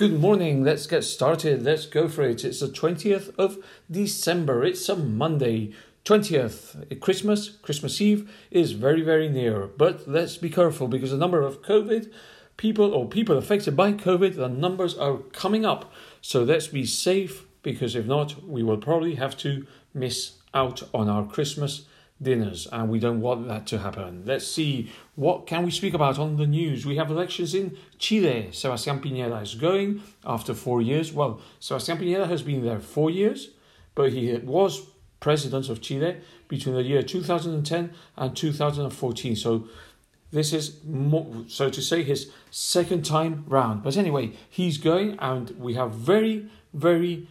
Good morning. Let's get started. Let's go for it. It's the 20th of December. It's a Monday. 20th, eh, Christmas, Christmas Eve is very, very near. But let's be careful because the number of COVID people or people affected by COVID, the numbers are coming up. So let's be safe because if not, we will probably have to miss out on our Christmas dinners and we don't want that to happen. Let's see what can we speak about on the news. We have elections in Chile. Sebastián Piñera is going after 4 years. Well, Sebastián Piñera has been there 4 years, but he was president of Chile between the year 2010 and 2014. So this is more, so to say his second time round. But anyway, he's going and we have very very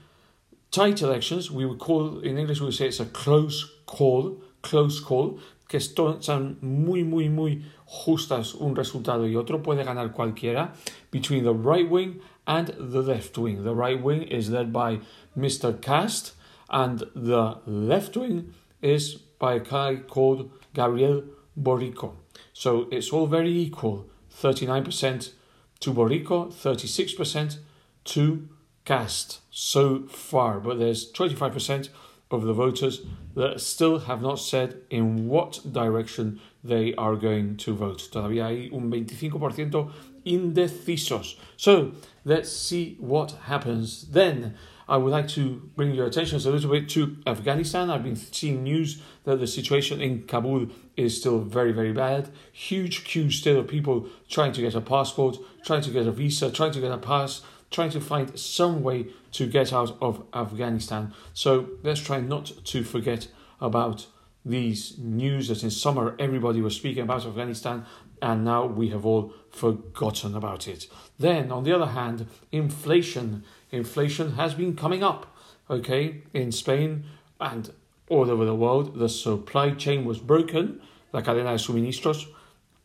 tight elections. We would call in English we would say it's a close call close call, que son muy, muy, muy justas un resultado y otro, puede ganar cualquiera, between the right wing and the left wing. The right wing is led by Mr. Kast, and the left wing is by a guy called Gabriel Borico. So it's all very equal 39% to Borico, 36% to Kast so far, but there's 25% of the voters that still have not said in what direction they are going to vote. Todavía hay un 25% indecisos. So let's see what happens then. I would like to bring your attention a little bit to Afghanistan. I've been seeing news that the situation in Kabul is still very, very bad. Huge queues still of people trying to get a passport, trying to get a visa, trying to get a pass trying to find some way to get out of Afghanistan. So let's try not to forget about these news that in summer everybody was speaking about Afghanistan and now we have all forgotten about it. Then, on the other hand, inflation. Inflation has been coming up, okay, in Spain and all over the world. The supply chain was broken, la cadena de suministros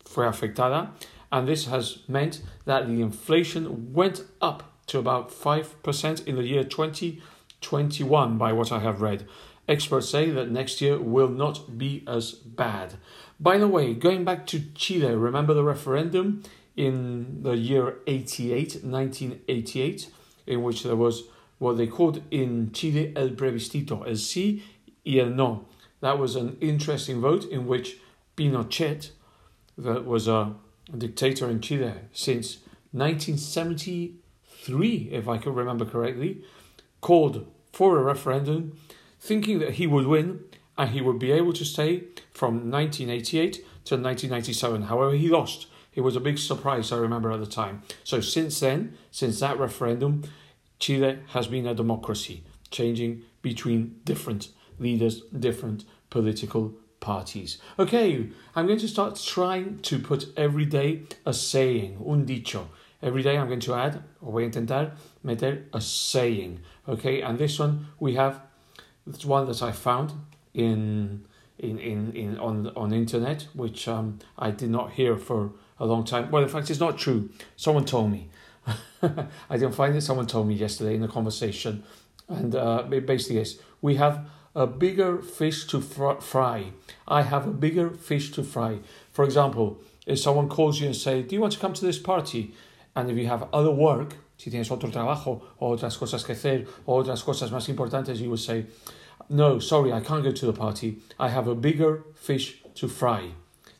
fue afectada, and this has meant that the inflation went up to about 5% in the year 2021, by what I have read. Experts say that next year will not be as bad. By the way, going back to Chile, remember the referendum in the year 88, 1988, in which there was what they called in Chile el plebiscito, el sí y el no. That was an interesting vote in which Pinochet, that was a dictator in Chile since 1970 three, if I can remember correctly, called for a referendum, thinking that he would win and he would be able to stay from 1988 to 1997. However, he lost. It was a big surprise, I remember at the time. So, since then, since that referendum, Chile has been a democracy, changing between different leaders, different political parties. Okay, I'm going to start trying to put every day a saying, un dicho. Every day I'm going to add, or voy a intentar meter a saying. Okay, and this one we have, it's one that I found in in, in, in on on internet, which um, I did not hear for a long time. Well, in fact, it's not true. Someone told me. I didn't find it. Someone told me yesterday in a conversation, and uh, it basically is we have a bigger fish to fr- fry. I have a bigger fish to fry. For example, if someone calls you and say, "Do you want to come to this party?" And if you have other work, si tienes otro trabajo o otras cosas que hacer o otras cosas más importantes, you would say, no, sorry, I can't go to the party. I have a bigger fish to fry.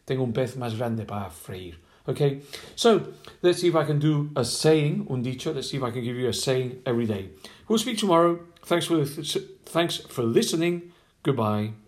Tengo un pez más grande para freír. Okay, so let's see if I can do a saying, un dicho. Let's see if I can give you a saying every day. We'll speak tomorrow. Thanks for thanks for listening. Goodbye.